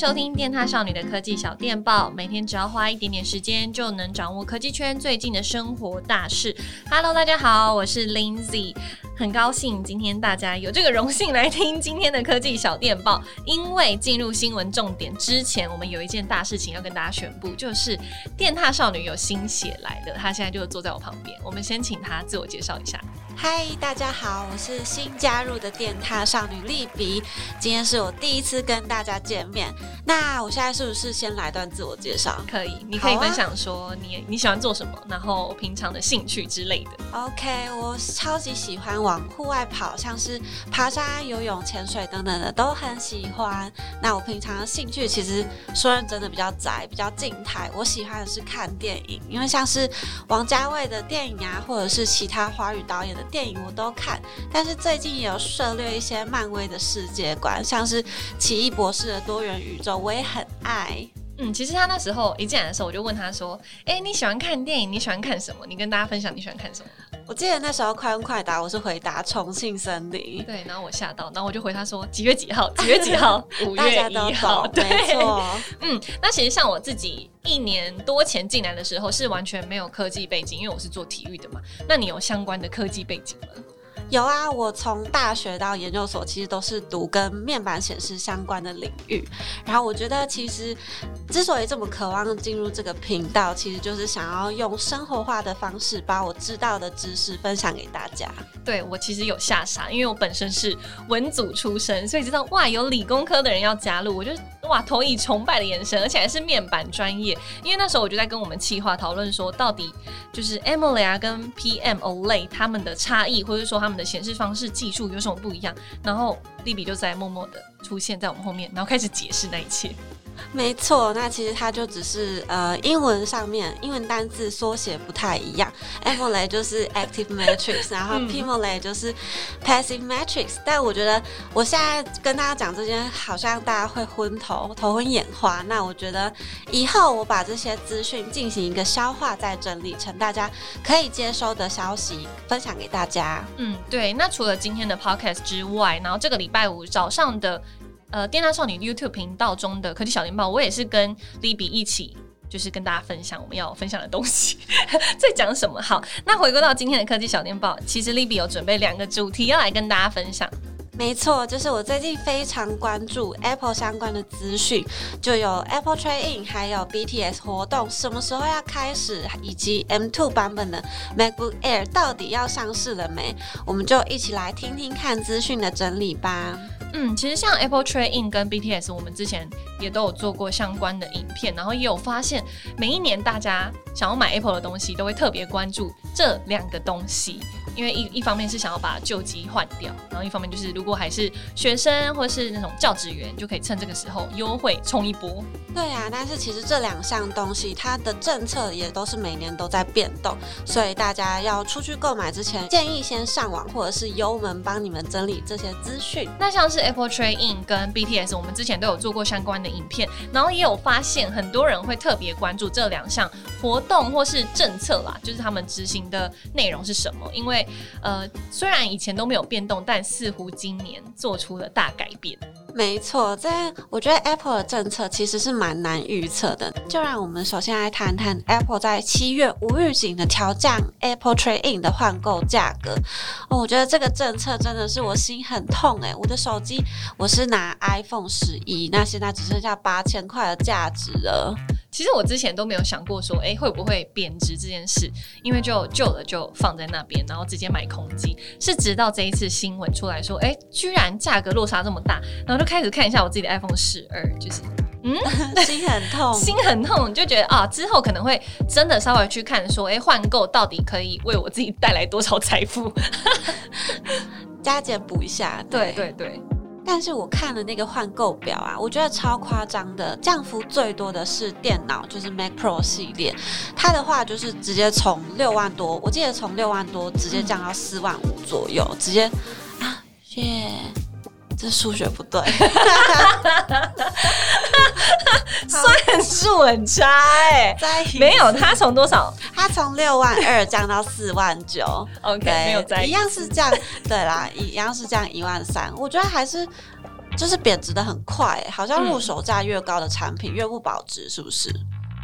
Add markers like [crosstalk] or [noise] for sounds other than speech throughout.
收听电獭少女的科技小电报，每天只要花一点点时间，就能掌握科技圈最近的生活大事。Hello，大家好，我是 Lindsay，很高兴今天大家有这个荣幸来听今天的科技小电报。因为进入新闻重点之前，我们有一件大事情要跟大家宣布，就是电獭少女有新血来了，她现在就坐在我旁边。我们先请她自我介绍一下。嗨，大家好，我是新加入的电踏少女丽比，今天是我第一次跟大家见面。那我现在是不是先来段自我介绍？可以，你可以分享说你、啊、你喜欢做什么，然后平常的兴趣之类的。OK，我超级喜欢往户外跑，像是爬山、游泳、潜水等等的都很喜欢。那我平常的兴趣其实说认真的比较宅，比较静态。我喜欢的是看电影，因为像是王家卫的电影啊，或者是其他华语导演的。电影我都看，但是最近也有涉略一些漫威的世界观，像是奇异博士的多元宇宙，我也很爱。嗯，其实他那时候一进来的时候，我就问他说：“哎、你喜欢看电影？你喜欢看什么？你跟大家分享你喜欢看什么？”我记得那时候快问快答，我是回答《重庆森林》。对，然后我吓到，然后我就回他说：“几月几号？几月几号？[laughs] 五月一号。” [laughs] 对，没错。[laughs] 嗯，那其实像我自己一年多前进来的时候，是完全没有科技背景，因为我是做体育的嘛。那你有相关的科技背景吗？有啊，我从大学到研究所，其实都是读跟面板显示相关的领域。然后我觉得，其实之所以这么渴望进入这个频道，其实就是想要用生活化的方式，把我知道的知识分享给大家。对，我其实有吓傻，因为我本身是文组出身，所以知道哇，有理工科的人要加入，我就哇投以崇拜的眼神，而且还是面板专业。因为那时候我就在跟我们企划讨论说，到底就是 AMOLED 啊跟 PM Olay 他们的差异，或者说他们的显示方式技术有什么不一样？然后丽比就在默默的出现在我们后面，然后开始解释那一切。没错，那其实它就只是呃英文上面英文单字缩写不太一样，AMOLED 就是 Active Matrix，然后 PMOLED 就是 Passive Matrix。但我觉得我现在跟大家讲这些，好像大家会昏头、头昏眼花。那我觉得以后我把这些资讯进行一个消化再整理成大家可以接收的消息，分享给大家。嗯，对。那除了今天的 Podcast 之外，然后这个礼拜五早上的。呃，电獭少女 YouTube 频道中的科技小电报，我也是跟 Libby 一起，就是跟大家分享我们要分享的东西，[laughs] 在讲什么？好，那回归到今天的科技小电报，其实 Libby 有准备两个主题要来跟大家分享。没错，就是我最近非常关注 Apple 相关的资讯，就有 Apple Trade In，还有 BTS 活动什么时候要开始，以及 M2 版本的 MacBook Air 到底要上市了没？我们就一起来听听看资讯的整理吧。嗯，其实像 Apple Trade In 跟 BTS，我们之前也都有做过相关的影片，然后也有发现，每一年大家想要买 Apple 的东西，都会特别关注这两个东西。因为一一方面是想要把旧机换掉，然后一方面就是如果还是学生或是那种教职员，就可以趁这个时候优惠冲一波。对啊，但是其实这两项东西它的政策也都是每年都在变动，所以大家要出去购买之前，建议先上网或者是优门帮你们整理这些资讯。那像是 Apple Trade In 跟 BTS，我们之前都有做过相关的影片，然后也有发现很多人会特别关注这两项活动或是政策啦，就是他们执行的内容是什么，因为。呃，虽然以前都没有变动，但似乎今年做出了大改变。没错，这我觉得 Apple 的政策其实是蛮难预测的。就让我们首先来谈谈 Apple 在七月无预警的调降 Apple Trade In 的换购价格。哦，我觉得这个政策真的是我心很痛诶，我的手机我是拿 iPhone 十一，那现在只剩下八千块的价值了。其实我之前都没有想过说，哎，会不会贬值这件事，因为就旧了就放在那边，然后直接买空机。是直到这一次新闻出来说，哎，居然价格落差这么大，然后就开始看一下我自己的 iPhone 十二，就是，嗯，[laughs] 心很痛，[laughs] 心很痛，就觉得啊，之后可能会真的稍微去看说，哎，换购到底可以为我自己带来多少财富，[laughs] 加减补一下，对对对。对但是我看了那个换购表啊，我觉得超夸张的，降幅最多的是电脑，就是 Mac Pro 系列，它的话就是直接从六万多，我记得从六万多直接降到四万五左右，直接啊，耶、yeah。这数学不对，[laughs] 算数很差哎、[laughs] 欸。没有，他从多少？他从六万二降到四万九。OK，没有在一样是降，对啦，一样是降一万三。我觉得还是就是贬值的很快，好像入手价越高的产品越不保值，是不是？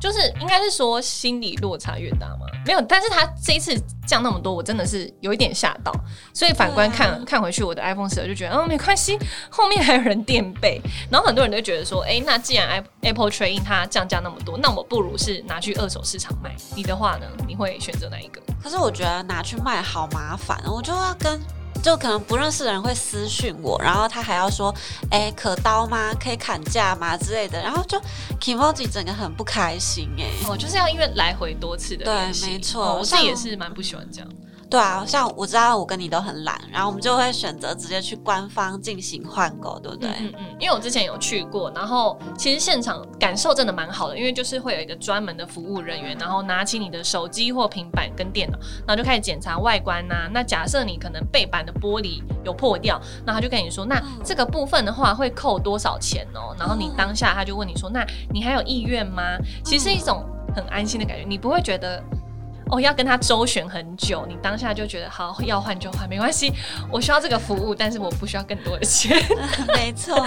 就是应该是说心理落差越大吗？没有，但是他这一次降那么多，我真的是有一点吓到。所以反观看、啊、看回去，我的 iPhone 十二就觉得，哦，没关系，[laughs] 后面还有人垫背。然后很多人都觉得说，哎，那既然 Apple Trade-in 它降价那么多，那我不如是拿去二手市场卖。你的话呢？你会选择哪一个？可是我觉得拿去卖好麻烦，我就要跟。就可能不认识的人会私讯我，然后他还要说，哎、欸，可刀吗？可以砍价吗？之类的，然后就 Kimoji 整个很不开心哎、欸。哦，就是要因为来回多次的。对，没错，哦、我自己也是蛮不喜欢这样。对啊，像我知道我跟你都很懒，然后我们就会选择直接去官方进行换购，对不对？嗯嗯。因为我之前有去过，然后其实现场感受真的蛮好的，因为就是会有一个专门的服务人员，然后拿起你的手机或平板跟电脑，然后就开始检查外观呐、啊。那假设你可能背板的玻璃有破掉，那他就跟你说，那这个部分的话会扣多少钱哦？然后你当下他就问你说，那你还有意愿吗？其实是一种很安心的感觉，你不会觉得。哦，要跟他周旋很久，你当下就觉得好，要换就换，没关系，我需要这个服务，但是我不需要更多的钱。[laughs] 没错，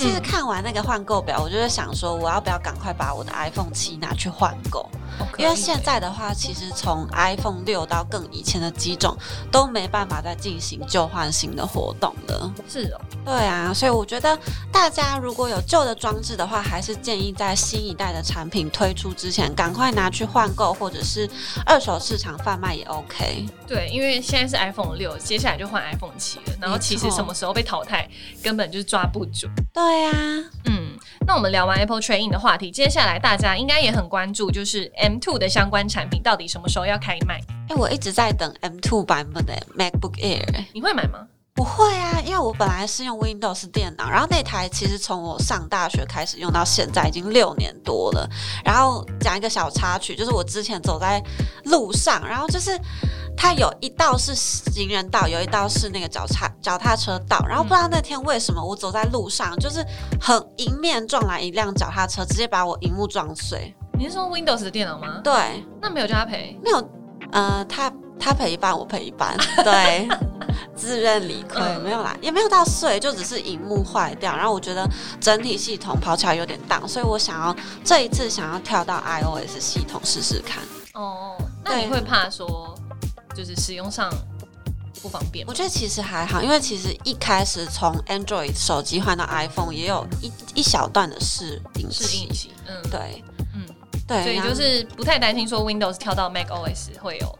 其实看完那个换购表，我就在想说，我要不要赶快把我的 iPhone 七拿去换购？因为现在的话，其实从 iPhone 六到更以前的机种都没办法再进行旧换新的活动了。是哦，对啊，所以我觉得大家如果有旧的装置的话，还是建议在新一代的产品推出之前，赶快拿去换购，或者是。二手市场贩卖也 OK，对，因为现在是 iPhone 六，接下来就换 iPhone 七了。然后其实什么时候被淘汰，根本就是抓不准。对呀、啊，嗯，那我们聊完 Apple Training 的话题，接下来大家应该也很关注，就是 M2 的相关产品到底什么时候要开卖？哎，我一直在等 M2 版本的 MacBook Air，你会买吗？不会啊，因为我本来是用 Windows 电脑，然后那台其实从我上大学开始用到现在已经六年多了。然后讲一个小插曲，就是我之前走在路上，然后就是它有一道是行人道，有一道是那个脚踏脚踏车道，然后不知道那天为什么我走在路上，就是很迎面撞来一辆脚踏车，直接把我荧幕撞碎。你是说 Windows 的电脑吗？对，那没有叫他赔？没有，呃，他他赔一半，我赔一半，对。[laughs] 自认理亏、嗯、没有啦，也没有到碎，就只是荧幕坏掉。然后我觉得整体系统跑起来有点荡，所以我想要这一次想要跳到 iOS 系统试试看。哦，那你会怕说就是使用上不方便？我觉得其实还好，因为其实一开始从 Android 手机换到 iPhone 也有一一小段的适应期。适应期，嗯，对，嗯，对，所以就是不太担心说 Windows 跳到 macOS 会有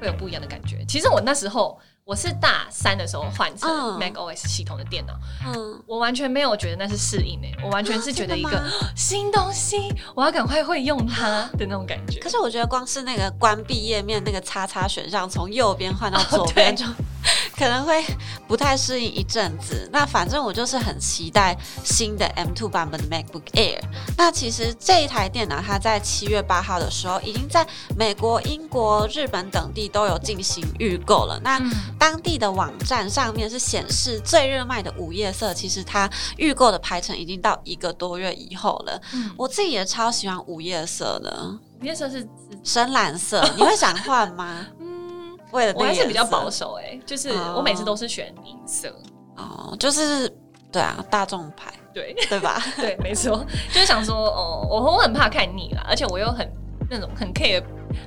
会有不一样的感觉。其实我那时候。我是大三的时候换成 macOS 系统的电脑，嗯，我完全没有觉得那是适应诶，我完全是觉得一个新东西，我要赶快会用它的那种感觉。可是我觉得光是那个关闭页面那个叉叉选项，从右边换到左边就。可能会不太适应一阵子，那反正我就是很期待新的 M2 版本的 MacBook Air。那其实这一台电脑它在七月八号的时候已经在美国、英国、日本等地都有进行预购了。那当地的网站上面是显示最热卖的午夜色，其实它预购的排程已经到一个多月以后了。嗯，我自己也超喜欢午夜色的，午夜色是深蓝色，你会想换吗？[laughs] 为了我还是比较保守哎、欸，就是我每次都是选银色。哦，就是对啊，大众牌，对。对吧？[laughs] 对，没错，就是想说哦，我我很怕看腻啦，而且我又很那种很 care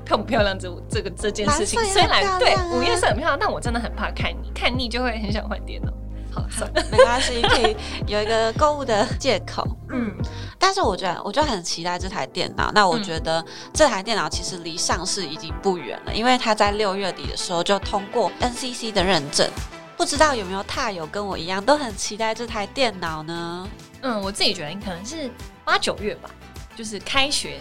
漂不漂亮这这个这件事情，虽然对五月色很漂亮，但我真的很怕看腻，看腻就会很想换电脑。好，[laughs] 没关系，可以有一个购物的借口。嗯，但是我觉得，我就很期待这台电脑。那我觉得这台电脑其实离上市已经不远了，因为它在六月底的时候就通过 NCC 的认证。不知道有没有踏友跟我一样都很期待这台电脑呢？嗯，我自己觉得可能是八九月吧，就是开学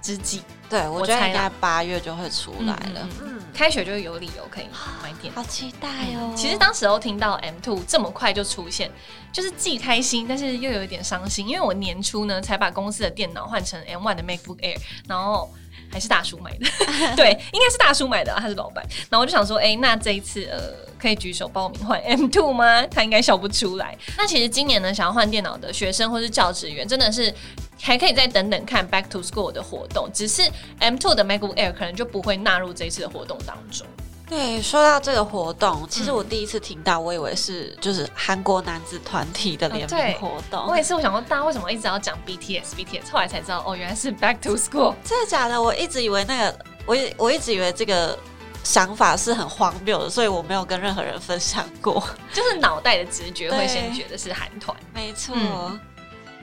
之际。对，我觉得应该八月就会出来了。嗯，嗯，开学就有理由可以买电脑，好期待哦！其实当时候听到 M Two 这么快就出现，就是既开心，但是又有一点伤心，因为我年初呢才把公司的电脑换成 M One 的 MacBook Air，然后还是大叔买的，[laughs] 对，应该是大叔买的，他是老板。然后我就想说，哎，那这一次呃，可以举手报名换 M Two 吗？他应该笑不出来。那其实今年呢，想要换电脑的学生或是教职员，真的是。还可以再等等看 Back to School 的活动，只是 M2 的 MacBook Air 可能就不会纳入这一次的活动当中。对，说到这个活动，其实我第一次听到，我以为是就是韩国男子团体的联名活动。我也是，我想说大家为什么一直要讲 BTS BTS，后来才知道哦，原来是 Back to School。[laughs] 真的假的？我一直以为那个，我我一直以为这个想法是很荒谬的，所以我没有跟任何人分享过。就是脑袋的直觉会先觉得是韩团，没错。嗯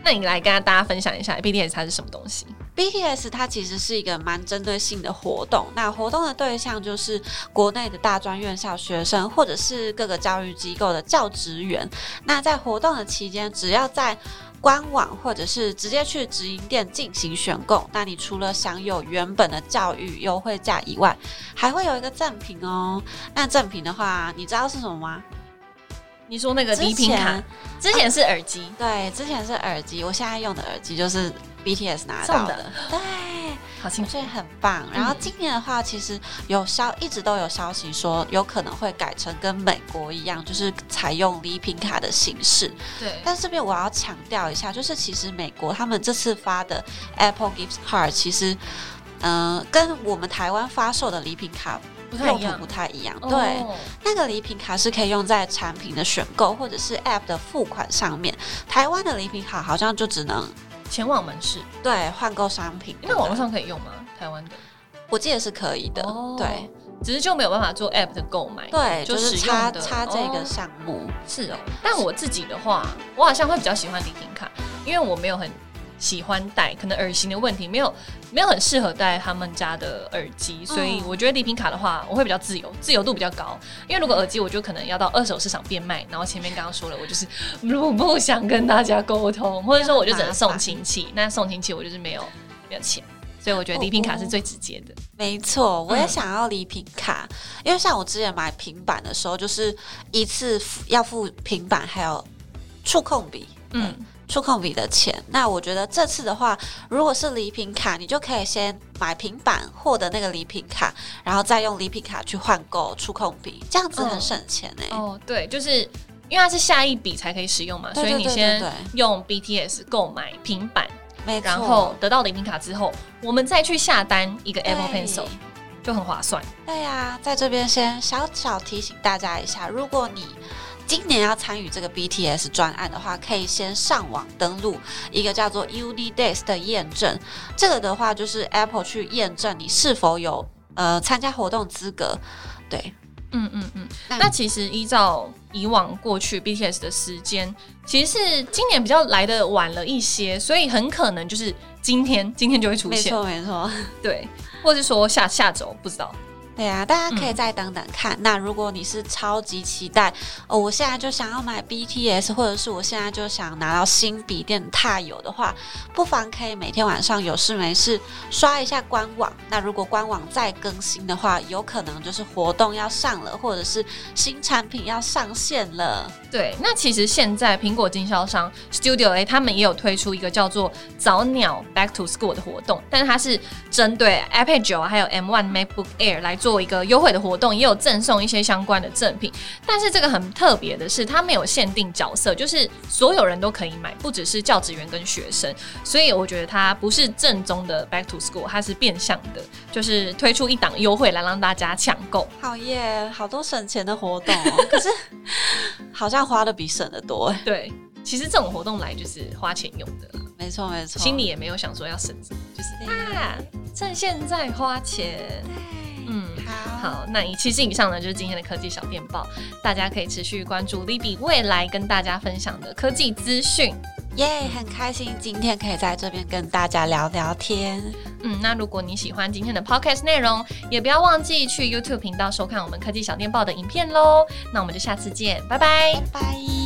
那你来跟大家分享一下 BTS 它是什么东西？BTS 它其实是一个蛮针对性的活动，那活动的对象就是国内的大专院校学生，或者是各个教育机构的教职员。那在活动的期间，只要在官网或者是直接去直营店进行选购，那你除了享有原本的教育优惠价以外，还会有一个赠品哦。那赠品的话，你知道是什么吗？你说那个礼品卡，之前是耳机，啊，对，之前是耳机，我现在用的耳机就是 BTS 拿到的，的。对，好清楚，所以很棒。然后今年的话，其实有消，一直都有消息说有可能会改成跟美国一样，就是采用礼品卡的形式。对，但是这边我要强调一下，就是其实美国他们这次发的 Apple Gift Card，其实，嗯、呃，跟我们台湾发售的礼品卡不太。用途不太一样，对，哦、那个礼品卡是可以用在产品的选购或者是 App 的付款上面。台湾的礼品卡好像就只能前往门市，对，换购商品。那网络上可以用吗？台湾的，我记得是可以的，哦、对，只是就没有办法做 App 的购买，对，就是插插这个项目、哦。是哦，但我自己的话，我好像会比较喜欢礼品卡，因为我没有很。喜欢戴，可能耳型的问题没有没有很适合戴他们家的耳机，所以我觉得礼品卡的话，我会比较自由，自由度比较高。因为如果耳机，我就可能要到二手市场变卖，然后前面刚刚说了，我就是不不想跟大家沟通，或者说我就只能送亲戚，那送亲戚我就是没有没有钱，所以我觉得礼品卡是最直接的。没错，我也想要礼品卡，因为像我之前买平板的时候，就是一次要付平板还有触控笔，嗯。触控笔的钱，那我觉得这次的话，如果是礼品卡，你就可以先买平板获得那个礼品卡，然后再用礼品卡去换购触控笔，这样子很省钱哎、欸。哦，对，就是因为它是下一笔才可以使用嘛，所以你先用 BTS 购买平板，然后得到礼品卡之后，我们再去下单一个 Apple Pencil，就很划算。对呀、啊，在这边先小小提醒大家一下，如果你今年要参与这个 BTS 专案的话，可以先上网登录一个叫做 UNIDAYS 的验证。这个的话就是 Apple 去验证你是否有呃参加活动资格。对，嗯嗯嗯。那，其实依照以往过去 BTS 的时间，其实是今年比较来的晚了一些，所以很可能就是今天今天就会出现。没错没错，对，或者说下下周不知道。对啊，大家可以再等等看。嗯、那如果你是超级期待哦，我现在就想要买 BTS，或者是我现在就想拿到新笔电踏有的话，不妨可以每天晚上有事没事刷一下官网。那如果官网再更新的话，有可能就是活动要上了，或者是新产品要上线了。对，那其实现在苹果经销商 Studio A 他们也有推出一个叫做早鸟 Back to School 的活动，但是它是针对 iPad 九还有 M1 MacBook Air 来做。做一个优惠的活动，也有赠送一些相关的赠品。但是这个很特别的是，它没有限定角色，就是所有人都可以买，不只是教职员跟学生。所以我觉得它不是正宗的 Back to School，它是变相的，就是推出一档优惠来让大家抢购。好耶，好多省钱的活动哦，可是好像花的比省的多。[laughs] 对，其实这种活动来就是花钱用的啦，没错没错，心里也没有想说要省，就是啊，趁现在花钱。嗯，好，那以其实以上呢就是今天的科技小电报，大家可以持续关注 Libby 未来跟大家分享的科技资讯，耶，很开心今天可以在这边跟大家聊聊天。嗯，那如果你喜欢今天的 Podcast 内容，也不要忘记去 YouTube 频道收看我们科技小电报的影片喽。那我们就下次见，拜拜，拜拜。